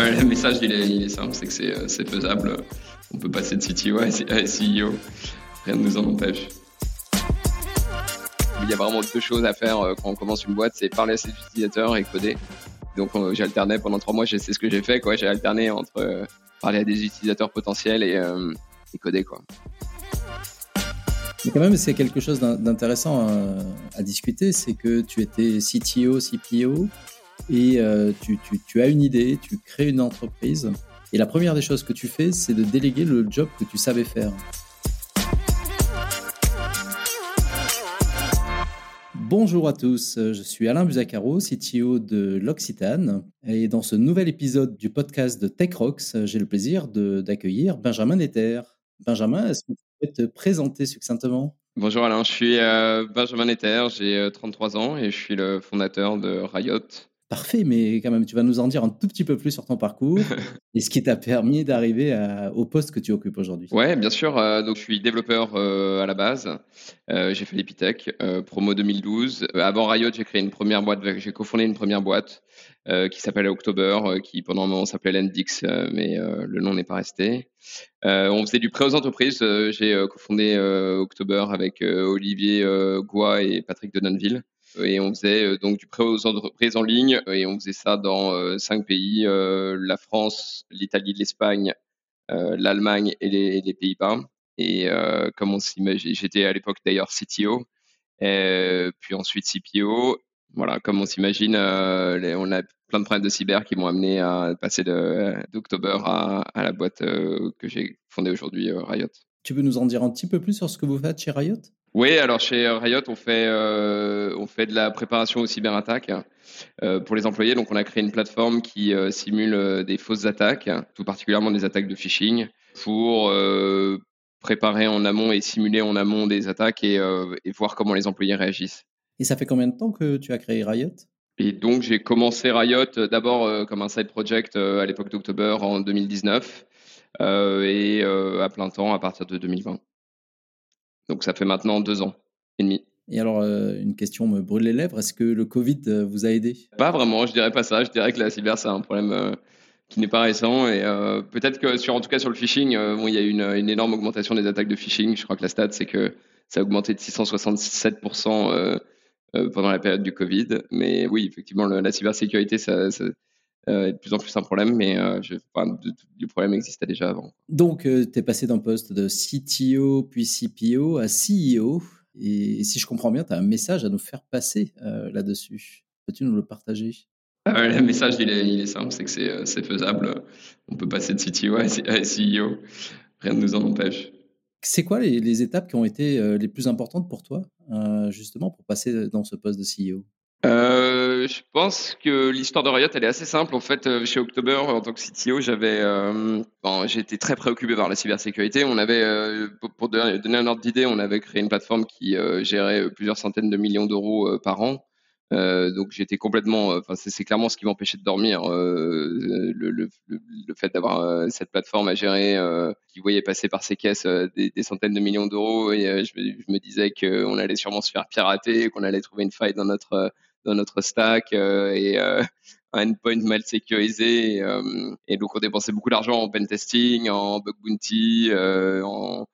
le message, il est, simple, c'est que c'est faisable. On peut passer de CTO à CEO. Rien ne nous en empêche. Il y a vraiment deux choses à faire quand on commence une boîte, c'est parler à ses utilisateurs et coder. Donc j'ai alterné pendant trois mois, c'est ce que j'ai fait. J'ai alterné entre parler à des utilisateurs potentiels et, et coder. Quoi. Mais quand même, c'est quelque chose d'intéressant à, discuter, c'est que tu étais CTO, CPO, et euh, tu, as une idée, tu crées une entreprise, et la première des choses que tu fais, c'est de déléguer le job que tu savais faire. Bonjour à tous, je suis Alain Buzacaro, CTO de l'Occitane, et dans ce nouvel épisode du podcast de TechRox, j'ai le plaisir d'accueillir Benjamin Netter. Benjamin, est-ce que tu peux te présenter succinctement? Bonjour Alain, je suis euh, Benjamin Netter, j'ai 33 euh, ans et je suis le fondateur de Riot. Parfait, mais quand même, tu vas nous en dire un tout petit peu plus sur ton parcours et ce qui t'a permis d'arriver au poste que tu occupes aujourd'hui. Ouais, bien sûr. Euh, donc, je suis développeur à la base. j'ai fait l'Epitech, promo 2012. avant Riot, j'ai créé une première boîte, j'ai cofondé une première boîte euh, qui s'appelle October, euh, qui pendant un moment s'appelait Lendix, euh, mais le nom n'est pas resté. on faisait du prêt aux entreprises. J'ai cofondé October avec Olivier Goua et Patrick Denonville et on faisait donc du prêt aux entreprises en ligne et on faisait ça dans cinq pays la France, l'Italie, l'Espagne, l'Allemagne et les, Pays-Bas. Et comme on s'imagine, j'étais à l'époque d'ailleurs CTO, puis ensuite CPO voilà, comme on s'imagine, euh, on a plein de problèmes de cyber qui m'ont amené à passer d'October à, la boîte euh, que j'ai fondée aujourd'hui, euh, Riot. Tu peux nous en dire un petit peu plus sur ce que vous faites chez Riot? Oui, alors chez Riot, on fait, on fait de la préparation aux cyberattaques pour les employés. Donc, on a créé une plateforme qui simule des fausses attaques, tout particulièrement des attaques de phishing, pour préparer en amont et simuler en amont des attaques et voir comment les employés réagissent. Et ça fait combien de temps que tu as créé Riot? Et donc j'ai commencé Riot euh, d'abord euh, comme un side project euh, à l'époque d'October en 2019 et à plein temps à partir de 2020. Donc ça fait maintenant deux ans et demi. Et alors une question me brûle les lèvres, est-ce que le Covid vous a aidé? Pas vraiment, je dirais pas ça. Je dirais que la cyber c'est un problème qui n'est pas récent et peut-être que sur en tout cas sur le phishing, bon, il y a eu une, une, énorme augmentation des attaques de phishing. Je crois que la stat c'est que ça a augmenté de 667 euh, pendant la période du Covid. Mais oui, effectivement, la cybersécurité, ça, ça euh, est de plus en plus un problème, mais euh, je, du problème existait déjà avant. Donc, tu es passé d'un poste de CTO puis CPO à CEO. Et si je comprends bien, tu as un message à nous faire passer là-dessus. Peux-tu nous le partager? Ah Le message, il est, il est simple, c'est que c'est faisable. On peut passer de CTO à CEO. Rien ne nous en empêche. C'est quoi les, étapes qui ont été euh, les plus importantes pour toi, euh, justement, pour passer dans ce poste de CEO euh, je pense que l'histoire de Riot, elle est assez simple. En fait, chez October, en tant que CTO, j'avais, bon, j'étais très préoccupé par la cybersécurité. On avait, pour, donner un ordre d'idée, on avait créé une plateforme qui gérait plusieurs centaines de millions d'euros par an. Euh, donc j'étais complètement, euh, enfin c'est clairement ce qui m'empêchait de dormir, euh, le, le, le, fait d'avoir cette plateforme à gérer, qui voyait passer par ses caisses des, des, centaines de millions d'euros, et je, je, me disais qu'on allait sûrement se faire pirater, qu'on allait trouver une faille dans notre dans notre stack et un endpoint mal sécurisé. Et, et, donc on dépensait beaucoup d'argent en pen testing, en bug bounty, en,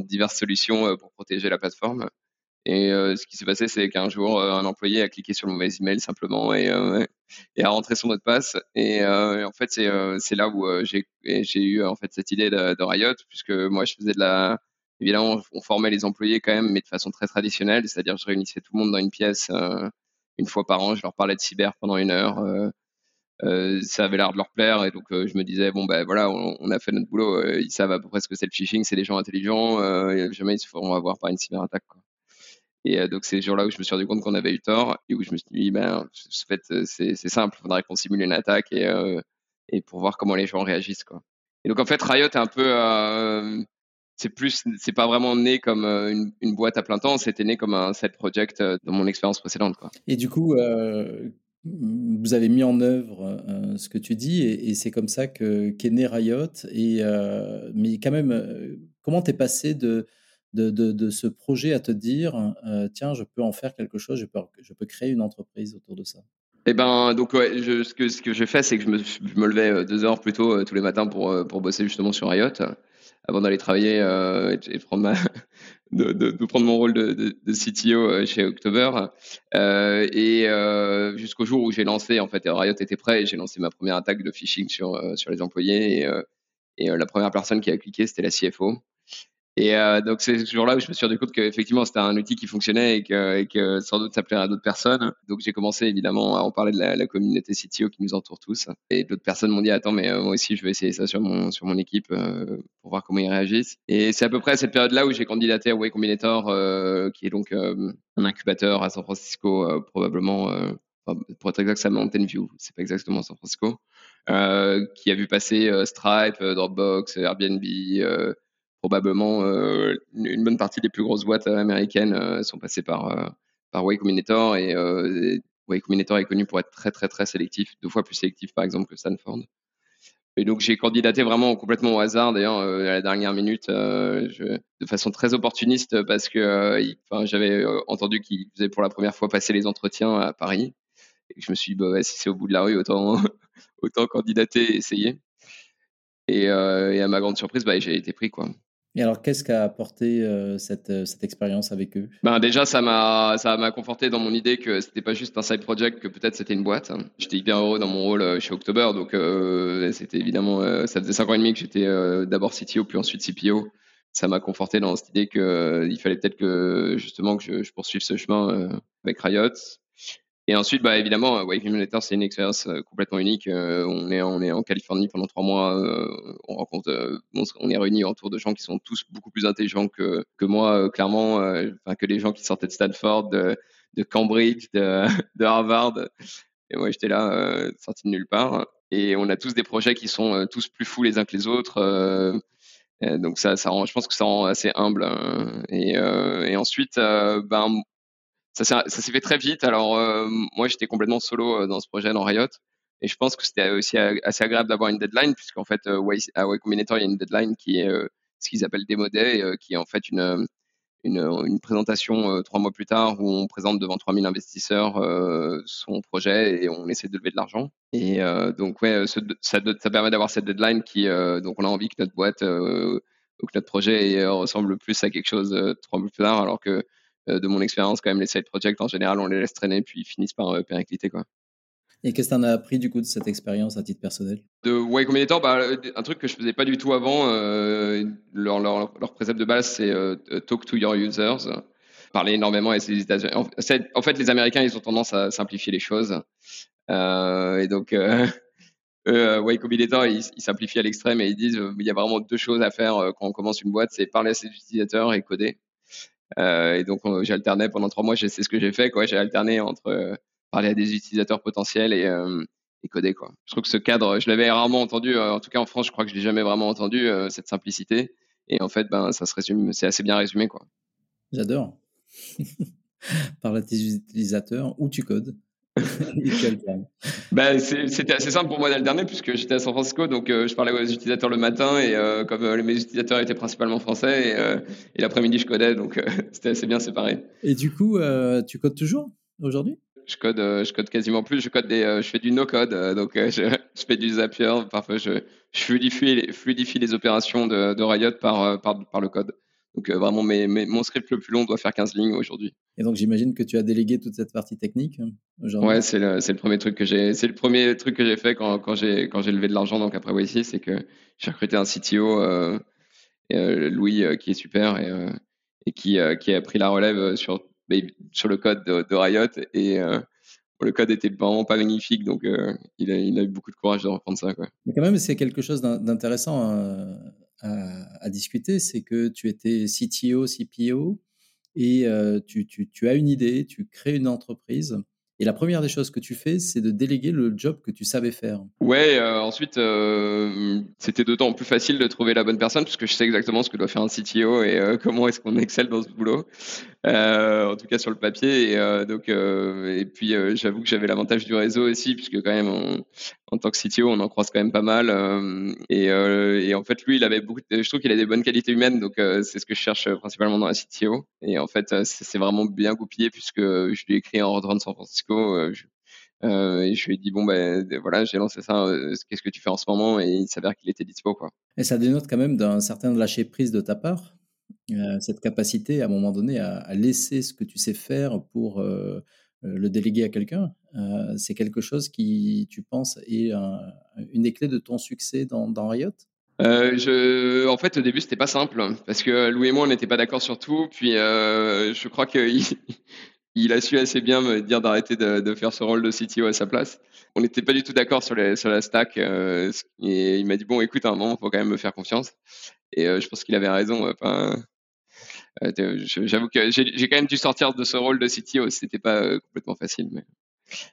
diverses solutions pour protéger la plateforme. Et euh, ce qui s'est passé, c'est qu'un jour, euh, un employé a cliqué sur le mauvais email simplement et, euh, a rentré son mot de passe. Et, en fait, c'est là où j'ai j'ai eu en fait cette idée de, de, Riot, puisque moi, je faisais de la évidemment, on formait les employés quand même, mais de façon très traditionnelle, c'est-à-dire je réunissais tout le monde dans une pièce une fois par an, je leur parlais de cyber pendant une heure. Euh, ça avait l'air de leur plaire et donc je me disais bon ben voilà on, a fait notre boulot ils savent à peu près ce que c'est le phishing c'est des gens intelligents jamais ils se feront avoir par une cyberattaque quoi. Et euh, donc, c'est les jours-là où je me suis rendu compte qu'on avait eu tort et où je me suis dit, ben, en fait, euh, c'est simple, faudrait qu'on simule une attaque et, euh, et pour voir comment les gens réagissent, quoi. Et donc, en fait, Riot est un peu, c'est plus, c'est pas vraiment né comme une, une, boîte à plein temps, c'était né comme un set project dans mon expérience précédente, quoi. Et du coup, vous avez mis en œuvre ce que tu dis et, et c'est comme ça que qu'est né Riot. Et mais quand même, comment t'es passé de de, ce projet à te dire, euh, tiens, je peux en faire quelque chose, je peux, je peux créer une entreprise autour de ça? Eh ben, donc ouais, je, ce que ce que j'ai fait, c'est que je me, je me levais euh, deux heures plus tôt euh, tous les matins pour euh, pour bosser justement sur Riot, avant d'aller travailler euh, et de prendre ma de, de, de prendre mon rôle de, de, CTO chez October. Euh, et euh, jusqu'au jour où j'ai lancé, en fait, Riot était prêt et j'ai lancé ma première attaque de phishing sur sur les employés. Et, et la première personne qui a cliqué, c'était la CFO. Et euh, donc c'est ce jour-là où je me suis rendu compte qu'effectivement c'était un outil qui fonctionnait et que, et que sans doute ça plairait à d'autres personnes. Donc j'ai commencé évidemment à en parler de la, la communauté CTO qui nous entoure tous. Et d'autres personnes m'ont dit attends mais euh, moi aussi je vais essayer ça sur mon sur mon équipe euh, pour voir comment ils réagissent. Et c'est à peu près à cette période-là où j'ai candidaté à Way Combinator, euh, qui est donc euh, un incubateur à San Francisco euh, probablement. pour être exact, c'est à Mountain View, c'est pas exactement San Francisco, qui a vu passer Stripe, Dropbox, Airbnb, probablement euh, une bonne partie des plus grosses boîtes américaines euh, sont passées par, euh, par Way Combinator et, et Combinator est connu pour être très très très sélectif, deux fois plus sélectif par exemple que Stanford. Et donc j'ai candidaté vraiment complètement au hasard, d'ailleurs à la dernière minute, euh, de façon très opportuniste parce que euh, j'avais entendu qu'il faisait pour la première fois passer les entretiens à Paris. Et je me suis dit, bah, si c'est au bout de la rue, autant, autant candidater et essayer. Et, euh, et à ma grande surprise, bah, j'ai été pris. Quoi. Et alors, qu'est-ce qu'a apporté euh, cette, euh, cette expérience avec eux? Ben Déjà, ça m'a, ça m'a conforté dans mon idée que c'était pas juste un side project, que peut-être c'était une boîte. J'étais hyper heureux dans mon rôle euh, chez October, donc c'était évidemment, ça faisait cinq ans et demi que j'étais d'abord CTO, puis ensuite CPO. Ça m'a conforté dans cette idée que il fallait peut-être que justement que je, je poursuive ce chemin avec Riot. Et ensuite, bah, évidemment, Wave Simulator, c'est une expérience euh, complètement unique. Euh, on, est, on est en Californie pendant trois mois. Euh, on rencontre, on, est réunis autour de gens qui sont tous beaucoup plus intelligents que, que moi, clairement, que les gens qui sortaient de Stanford, de, de Cambridge, de, de, Harvard. Et moi, j'étais là, sorti de nulle part. Et on a tous des projets qui sont tous plus fous les uns que les autres. donc ça, ça rend, je pense que ça rend assez humble. Hein. Et, et ensuite, ben ça s'est fait très vite. Alors euh, moi j'étais complètement solo euh, dans ce projet dans Riot et je pense que c'était aussi assez agréable d'avoir une deadline puisqu'en fait euh, à Way Combinator il y a une deadline qui est ce qu'ils appellent démo day qui est en fait une une, présentation trois mois plus tard où on présente devant 3000 investisseurs son projet et on essaie de lever de l'argent et donc ouais ça, ça permet d'avoir cette deadline qui donc on a envie que notre boîte ou que notre projet ressemble plus à quelque chose trois mois plus tard alors que de mon expérience, quand même, les side projects, en général, on les laisse traîner, puis ils finissent par euh, péricliter, quoi. Et qu'est-ce que tu en as appris du coup de cette expérience à titre personnel? De Way Combinator, bah, un truc que je faisais pas du tout avant, euh, leur, leur, leur, précepte de base, c'est euh, talk to your users, parler énormément à ces En, en fait, les Américains, ils ont tendance à simplifier les choses. Euh, et donc, euh, euh, Way Combinator, ils, ils simplifient à l'extrême et ils disent il y a vraiment deux choses à faire quand on commence une boîte, c'est parler à ses utilisateurs et coder. Euh, et donc j'alternais pendant trois mois, c'est ce que j'ai fait, quoi. J'ai alterné entre euh, parler à des utilisateurs potentiels et, euh, et coder, quoi. Je trouve que ce cadre, je l'avais rarement entendu, en tout cas en France, je crois que je l'ai jamais vraiment entendu cette simplicité. Et en fait, ben ça se résume, c'est assez bien résumé, quoi. J'adore. Parle à tes utilisateurs ou tu codes. ben, c'était assez simple pour moi d'alterner puisque j'étais à San Francisco, donc euh, je parlais aux utilisateurs le matin et euh, comme euh, mes utilisateurs étaient principalement français et, et l'après-midi je codais, donc c'était assez bien séparé. Et du coup, tu codes toujours aujourd'hui? Je code, je code quasiment plus. Je code des, je fais du no-code, donc je, je, fais du Zapier. Parfois, je, je fluidifie, fluidifie les opérations de, de Riot par, par, par le code. Donc euh, vraiment, mes, mes, mon script le plus long doit faire 15 lignes aujourd'hui. Et donc j'imagine que tu as délégué toute cette partie technique hein, aujourd'hui. Ouais, c'est le, le premier truc que j'ai, c'est le premier truc que j'ai fait quand, quand j'ai quand j'ai levé de l'argent. Donc après ici, c'est que j'ai recruté un CTO, euh, euh, Louis, qui est super et, et qui qui a pris la relève sur sur le code de, de Riot et le code était vraiment pas magnifique, donc euh, il, a, il, a, eu beaucoup de courage de reprendre ça. Quoi. Mais quand même, c'est quelque chose d'intéressant à, à, à, discuter, c'est que tu étais CTO, CPO, et euh, tu, tu, tu, as une idée, tu crées une entreprise, et la première des choses que tu fais, c'est de déléguer le job que tu savais faire. Ouais, euh, ensuite, euh, c'était d'autant plus facile de trouver la bonne personne, puisque je sais exactement ce que doit faire un CTO et euh, comment est-ce qu'on excelle dans ce boulot, en tout cas sur le papier. Et, donc, et puis, j'avoue que j'avais l'avantage du réseau aussi, puisque quand même, en tant que CTO, on en croise quand même pas mal. Et, en fait, lui, il avait beaucoup. Je trouve qu'il a des bonnes qualités humaines, donc c'est ce que je cherche principalement dans la CTO. Et en fait, c'est vraiment bien goupillé, puisque je lui ai écrit en rentrant de San Francisco. Je, et je lui ai dit bon ben voilà, j'ai lancé ça. Qu'est-ce que tu fais en ce moment? Et il s'avère qu'il était dispo quoi. Et ça dénote quand même d'un certain lâcher prise de ta part, cette capacité à un moment donné à, laisser ce que tu sais faire pour le déléguer à quelqu'un. c'est quelque chose qui, tu penses, est une des clés de ton succès dans, dans Riot? Euh, je, en fait, au début, c'était pas simple parce que Louis et moi, on n'était pas d'accord sur tout. Puis, euh, je crois qu'il il a su assez bien me dire d'arrêter de, faire ce rôle de CTO à sa place. On n'était pas du tout d'accord sur, la stack. Euh, et il m'a dit bon, écoute, à un moment, faut quand même me faire confiance. Et euh, je pense qu'il avait raison. Enfin, euh, j'avoue que j'ai quand même dû sortir de ce rôle de CTO. C'était pas complètement facile.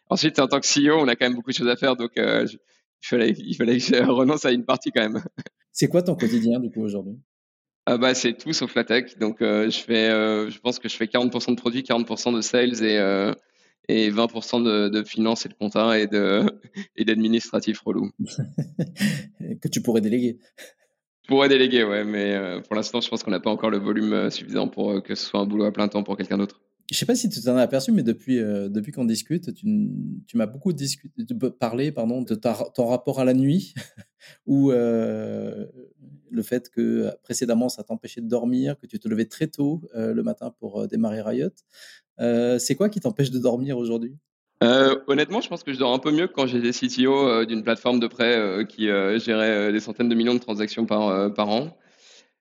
Ensuite, en tant que CEO, on a quand même beaucoup de choses à faire. Donc, il fallait, il fallait que je renonce à une partie quand même. C'est quoi ton quotidien du coup aujourd'hui? Ah bah, c'est tout sauf la tech. Donc euh, je fais, euh, je pense que je fais 40% de produits, 40% de sales et, euh, et 20% de, de finance et de compta et de et d'administratif relou. que tu pourrais déléguer. Je pourrais déléguer, ouais, mais pour l'instant, je pense qu'on n'a pas encore le volume suffisant pour que ce soit un boulot à plein temps pour quelqu'un d'autre. Je sais pas si tu t'en as aperçu, mais depuis, euh, depuis qu'on discute, tu, tu m'as beaucoup discuté, parlé pardon, de ton rapport à la nuit, ou euh, le fait que précédemment ça t'empêchait de dormir, que tu te levais très tôt euh, le matin pour démarrer Riot. c'est quoi qui t'empêche de dormir aujourd'hui? Honnêtement, je pense que je dors un peu mieux que quand j'étais CTO d'une plateforme de prêt qui gérait des centaines de millions de transactions par, an.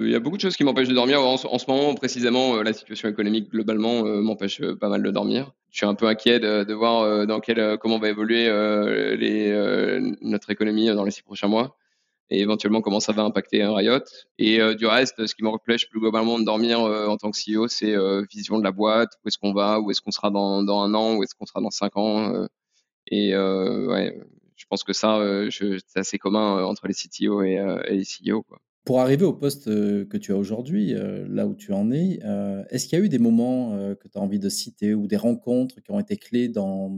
Il y a beaucoup de choses qui m'empêchent de dormir. En, ce moment, précisément, euh, la situation économique globalement euh, m'empêche euh, pas mal de dormir. Je suis un peu inquiet de, voir dans comment va évoluer notre économie dans les six prochains mois et éventuellement comment ça va impacter un Riot. Et du reste, ce qui m'empêche plus globalement de dormir en tant que CEO, c'est vision de la boîte, où est-ce qu'on va, où est-ce qu'on sera dans, un an, où est-ce qu'on sera dans cinq ans. et ouais, je pense que ça, c'est assez commun entre les CTO et, les CEO. Pour arriver au poste que tu as aujourd'hui, là où tu en es, est-ce qu'il y a eu des moments que tu as envie de citer ou des rencontres qui ont été clés dans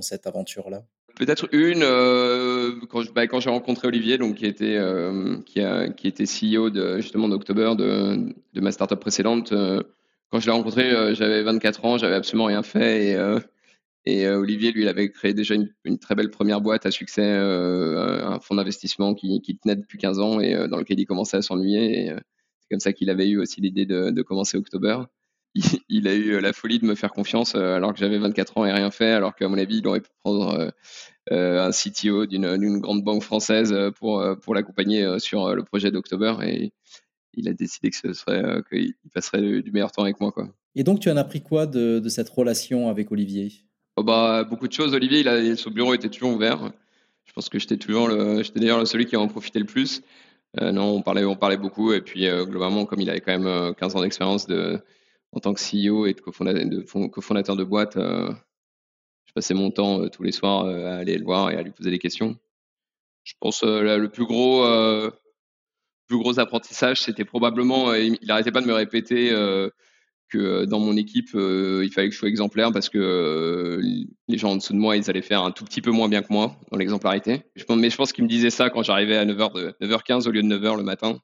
cette aventure-là? Peut-être une, quand, bah, quand j'ai rencontré Olivier, donc, qui, était, a, qui était CEO justement d'October, de, de, ma startup précédente. quand je l'ai rencontré, j'avais 24 ans, j'avais absolument rien fait et euh, Olivier, lui, il avait créé déjà une, très belle première boîte à succès, euh, un fonds d'investissement qui, tenait depuis 15 ans et euh, dans lequel il commençait à s'ennuyer. C'est comme ça qu'il avait eu aussi l'idée de, commencer October. Il, a eu la folie de me faire confiance alors que j'avais 24 ans et rien fait, alors qu'à mon avis, il aurait pu prendre un CTO d'une grande banque française pour, pour l'accompagner sur le projet d'October. Et il a décidé que ce serait qu'il passerait du meilleur temps avec moi. Quoi. Et donc, tu en as appris quoi de, de cette relation avec Olivier? Oh, bah, beaucoup de choses. Olivier, il a, son bureau était toujours ouvert. Je pense que j'étais toujours le, j'étais d'ailleurs celui qui en profitait le plus. Euh, non, on parlait, on parlait beaucoup. Et puis, euh, globalement, comme il avait quand même 15 euh, ans d'expérience de, en tant que CEO et de cofondateur de, boîte, je passais mon temps tous les soirs à aller le voir et à lui poser des questions. Je pense le plus gros, plus gros apprentissage, c'était probablement, il n'arrêtait pas de me répéter que euh, dans mon équipe, euh, il fallait que je sois exemplaire parce que euh, les gens en dessous de moi, ils allaient faire un tout petit peu moins bien que moi dans l'exemplarité. Mais je pense qu'ils me disaient ça quand j'arrivais à 9h de, 9h15 au lieu de 9h le matin.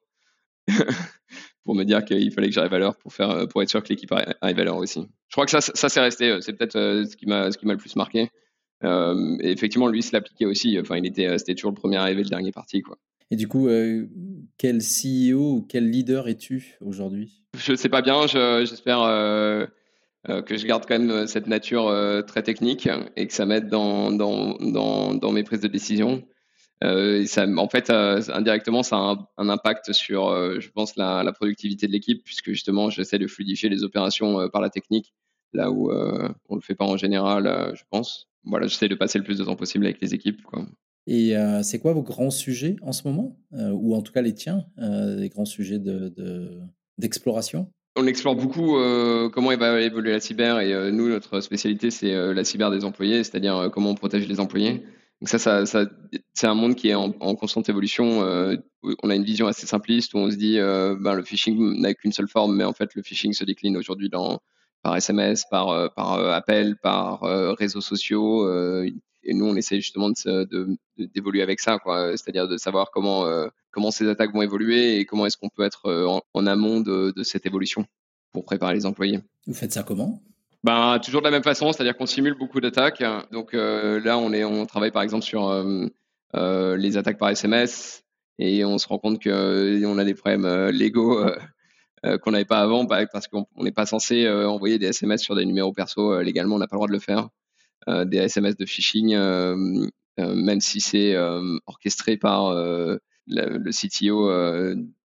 pour me dire qu'il fallait que j'arrive à l'heure pour faire pour être sûr que l'équipe arrive à l'heure aussi. Je crois que ça, ça c'est resté. C'est peut-être ce qui m'a ce qui m'a le plus marqué. Euh, et effectivement, lui, se l'appliquait aussi. Enfin, il était c'était toujours le premier arrivé, le dernier parti, quoi. Et du coup, quel CEO ou quel leader es-tu aujourd'hui? Je ne sais pas bien. J'espère euh, euh, que je garde quand même euh, cette nature très technique et que ça m'aide dans, dans, dans, dans, mes prises de décision. Ça, en fait, indirectement, ça a un, impact sur, je pense, la, la productivité de l'équipe, puisque justement, j'essaie de fluidifier les opérations par la technique, là où on ne le fait pas en général, je pense. Voilà, j'essaie de passer le plus de temps possible avec les équipes. Quoi. Et euh, c'est quoi vos grands sujets en ce moment euh, Ou en tout cas les tiens, euh, les grands sujets d'exploration de, On explore beaucoup comment va évoluer la cyber et nous, notre spécialité, c'est la cyber des employés, c'est-à-dire comment on protège les employés. Donc ça, c'est un monde qui est en, constante évolution. on a une vision assez simpliste où on se dit ben, le phishing n'a qu'une seule forme, mais en fait le phishing se décline aujourd'hui dans par SMS, par, par appel, par réseaux sociaux et nous, on essaie justement d'évoluer de, avec ça. C'est-à-dire de savoir comment, euh, comment ces attaques vont évoluer et comment est-ce qu'on peut être euh, en, amont de, cette évolution pour préparer les employés. Vous faites ça comment? Ben, toujours de la même façon, c'est-à-dire qu'on simule beaucoup d'attaques. Donc là, on, est, on travaille par exemple sur les attaques par SMS et on se rend compte qu'on a des problèmes légaux qu'on n'avait pas avant parce qu'on n'est pas censé envoyer des SMS sur des numéros perso légalement, on n'a pas le droit de le faire. des SMS de phishing, même si c'est orchestré par le CTO,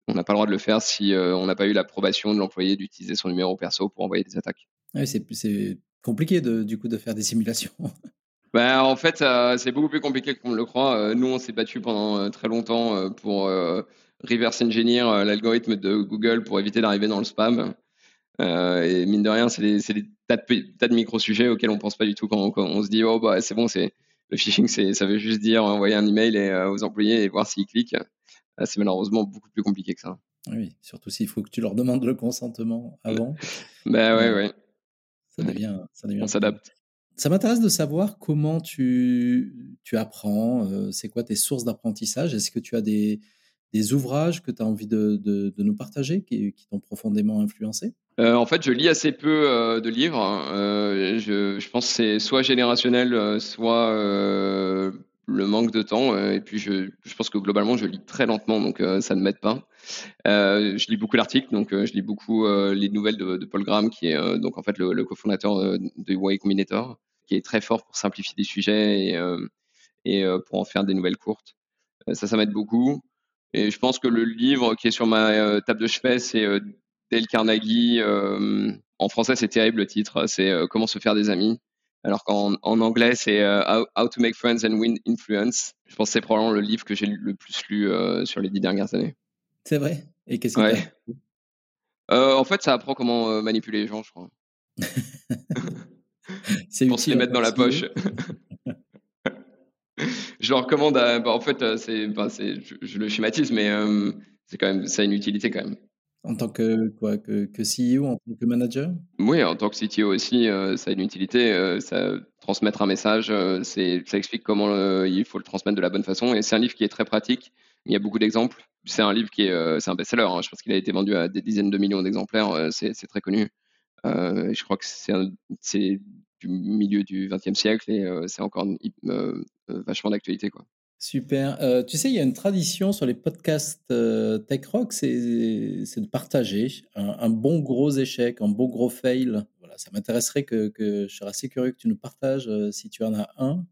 on n'a pas le droit de le faire si on n'a pas eu l'approbation de l'employé d'utiliser son numéro perso pour envoyer des attaques. Oui, c'est compliqué de, du coup de faire des simulations. Ben, en fait, c'est beaucoup plus compliqué qu'on le croit. nous, on s'est battu pendant très longtemps pour reverse engineer l'algorithme de Google pour éviter d'arriver dans le spam. et mine de rien, c'est des, des, tas de, de micro-sujets auxquels on pense pas du tout quand, on se dit oh bah c'est bon, c'est le phishing, ça veut juste dire envoyer un email et, aux employés et voir s'ils cliquent. c'est malheureusement beaucoup plus compliqué que ça. Oui, surtout s'il faut que tu leur demandes le consentement avant. ben ouais, ouais. Ça devient, ça devient on s'adapte. Ça m'intéresse de savoir comment tu, tu apprends, euh, c'est quoi tes sources d'apprentissage? Est-ce que tu as des, des ouvrages que tu as envie de, de, nous partager qui, qui t'ont profondément influencé? Euh, En fait, je lis assez peu euh, de livres. Je, je, pense que c'est soit générationnel, soit le manque de temps. et puis, je, je, pense que globalement, je lis très lentement, donc ça ne m'aide pas. Je lis beaucoup d'articles, donc je lis beaucoup les nouvelles de, Paul Graham, qui est donc en fait le, cofondateur de, de Y Combinator qui est très fort pour simplifier des sujets et, euh, euh, pour en faire des nouvelles courtes. Euh, ça, ça m'aide beaucoup. Et je pense que le livre qui est sur ma table de chevet, c'est Dale Carnegie. en français, c'est terrible le titre. C'est Comment se faire des amis. Alors qu'en en anglais, c'est How, to Make Friends and Win Influence. Je pense que c'est probablement le livre que j'ai le plus lu sur les dix dernières années. C'est vrai? Et qu'est-ce que ouais. En fait, ça apprend comment manipuler les gens, je crois. c'est pour se les mettre dans la poche. je le recommande. bah, en fait, euh, c'est, bah, je, le schématise, mais euh, c'est quand même, ça a une utilité quand même. En tant que quoi, que, que CEO, en tant que manager? Oui, en tant que CTO aussi, euh, ça a une utilité. ça transmettre un message, c'est, ça explique comment il faut le transmettre de la bonne façon. Et c'est un livre qui est très pratique. Il y a beaucoup d'exemples. C'est un livre qui est, c'est un best-seller. Hein. Je pense qu'il a été vendu à des dizaines de millions d'exemplaires. c'est, c'est très connu. je crois que c'est, du milieu du XXe siècle et c'est encore vachement d'actualité. Super. tu sais, il y a une tradition sur les podcasts Tech Rock, c'est de partager un, bon gros échec, un bon gros fail. Voilà, ça m'intéresserait que, je serais assez curieux que tu nous partages si tu en as un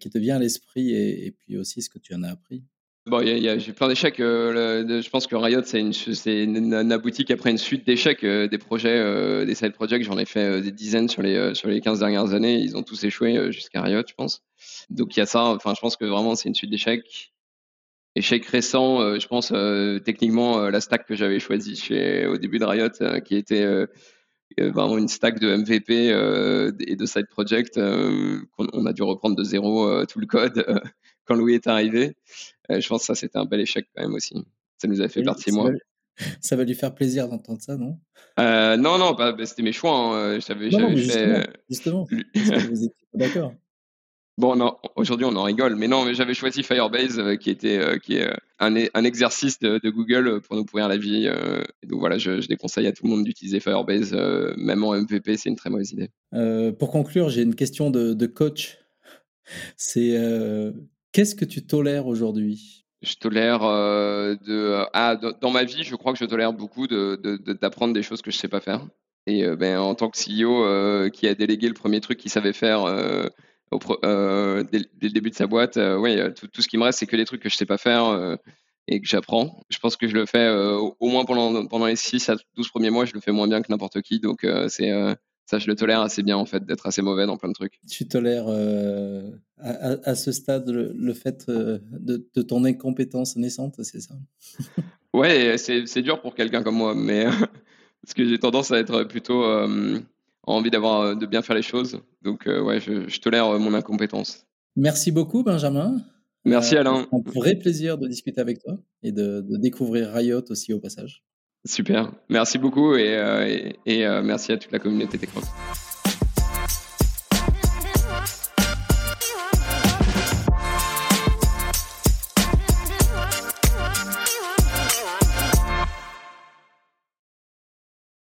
qui te vient à l'esprit et, puis aussi ce que tu en as appris. Bon, j'ai plein d'échecs. Euh, je pense que Riot, c'est une, une, une, boutique après une suite d'échecs, euh, des projets, euh, des side projects. J'en ai fait des dizaines sur les sur les 15 dernières années. Ils ont tous échoué jusqu'à Riot, je pense. Donc il y a ça. Enfin, je pense que vraiment c'est une suite d'échecs. Échecs récents, je pense techniquement la stack que j'avais choisie au début de Riot, qui était vraiment une stack de MVP et de side project. on a dû reprendre de zéro tout le code quand Louis est arrivé. Euh, je pense que ça, c'était un bel échec quand même aussi. Ça nous a fait partie moi. Ça va lui faire plaisir d'entendre ça, non? Euh, Non, non, bah, c'était mes choix. Hein. J'avais, non, justement, justement vous étiez d'accord. Bon, aujourd'hui on en rigole, mais non, mais j'avais choisi Firebase, euh, qui était, qui est un, un exercice de, Google pour nous pourrir la vie. et donc voilà, je, je, déconseille à tout le monde d'utiliser Firebase, même en MVP, c'est une très mauvaise idée. pour conclure, j'ai une question de, de coach. C'est Qu'est-ce que tu tolères aujourd'hui? Je tolère euh, de ah, dans ma vie, je crois que je tolère beaucoup d'apprendre de, des choses que je sais pas faire. Et euh, ben, en tant que CEO euh, qui a délégué le premier truc qu'il savait faire au, dès, le début de sa boîte, ouais, tout, tout, ce qui me reste, c'est que les trucs que je sais pas faire et que j'apprends. Je pense que je le fais au moins pendant, pendant les 6 à 12 premiers mois, je le fais moins bien que n'importe qui. Donc c'est ça, je le tolère assez bien, en fait, d'être assez mauvais dans plein de trucs. Tu tolères euh, à, ce stade le, fait euh, de, ton incompétence naissante, c'est ça? Ouais, c'est dur pour quelqu'un comme moi, mais parce que j'ai tendance à être plutôt euh, envie d'avoir de bien faire les choses. Donc, ouais, je, tolère mon incompétence. Merci beaucoup, Benjamin. Merci, Alain. Un vrai plaisir de discuter avec toi et de, de découvrir Riot aussi au passage. Super. Merci beaucoup et, euh, et, et euh, merci à toute la communauté Techcross.